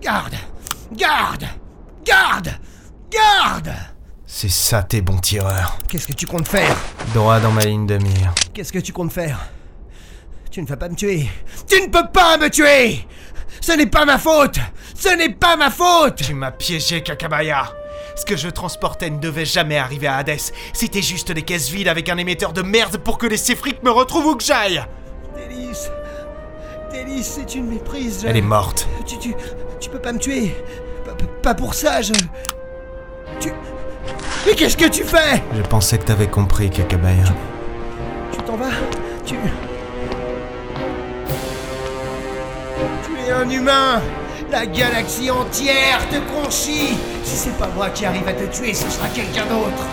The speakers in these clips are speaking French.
Garde Garde Garde Garde. C'est ça tes bons tireurs. Qu'est-ce que tu comptes faire? Droit dans ma ligne de mire. Qu'est-ce que tu comptes faire? Tu ne vas pas me tuer. Tu ne peux pas me tuer. Ce n'est pas ma faute. Ce n'est pas ma faute. Tu m'as piégé, Kakabaya. Ce que je transportais ne devait jamais arriver à Hades. C'était juste des caisses vides avec un émetteur de merde pour que les Séfriques me retrouvent où que j'aille. Délice C'est une méprise. je- Elle est morte. Tu, tu, tu peux pas me tuer. Pas, pas pour ça, je. Tu. Mais qu'est-ce que tu fais? Je pensais que t'avais compris, Kakabaya. Tu t'en vas? Tu. Tu es un humain La galaxie entière te conchit Si c'est pas moi qui arrive à te tuer, ce sera quelqu'un d'autre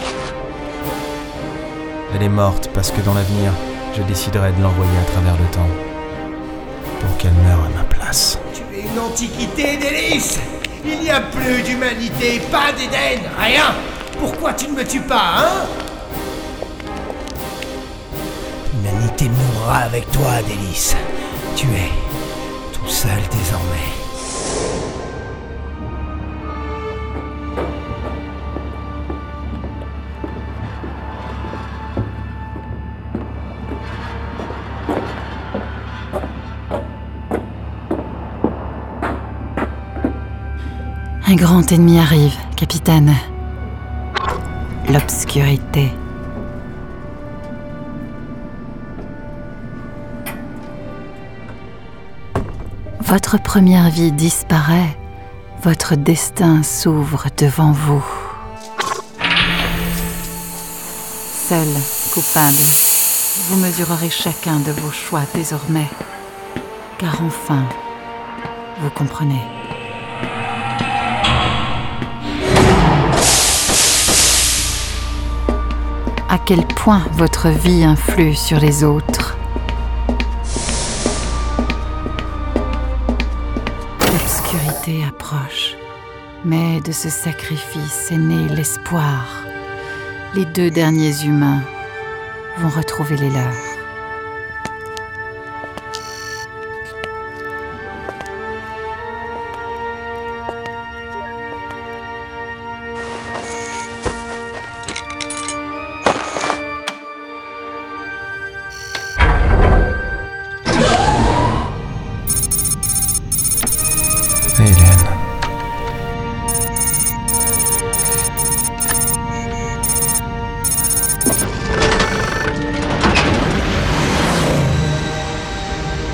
Elle est morte parce que dans l'avenir, je déciderai de l'envoyer à travers le temps. Pour qu'elle meure à ma place. Tu es une antiquité, Délice Il n'y a plus d'humanité, pas d'Éden, rien Pourquoi tu ne me tues pas, hein? L'humanité mourra avec toi, Délice. Tu es tout seul désormais. Un grand ennemi arrive, capitaine. L'obscurité. Votre première vie disparaît, votre destin s'ouvre devant vous. Seul, coupable, vous mesurerez chacun de vos choix désormais, car enfin, vous comprenez. Quel point votre vie influe sur les autres. L'obscurité approche, mais de ce sacrifice est né l'espoir. Les deux derniers humains vont retrouver les leurs.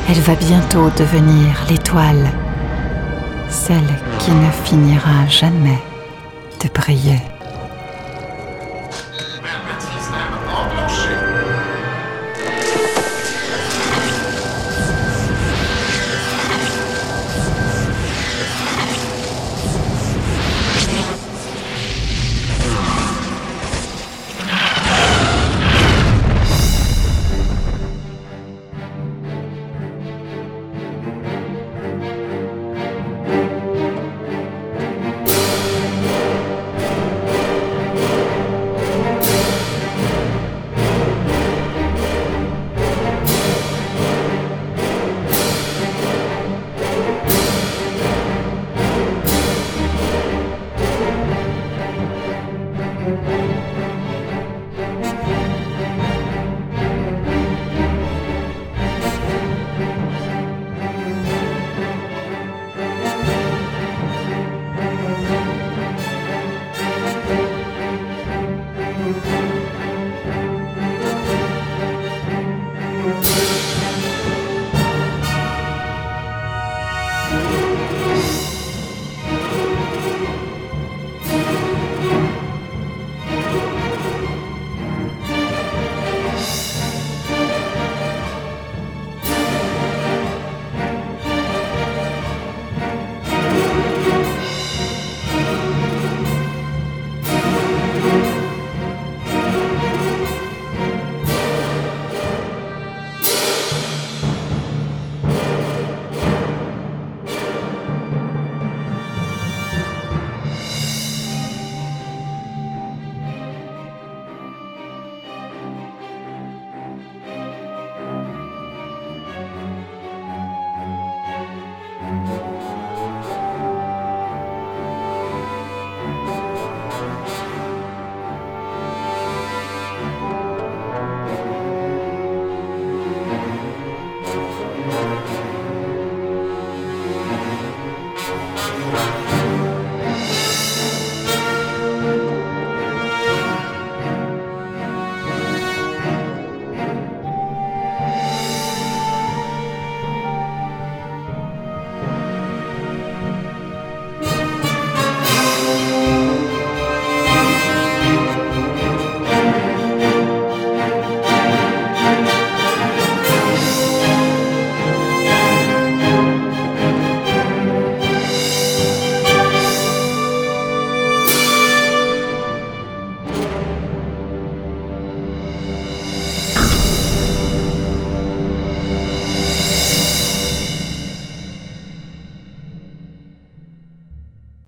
Elle va bientôt devenir l'étoile, celle qui ne finira jamais de briller.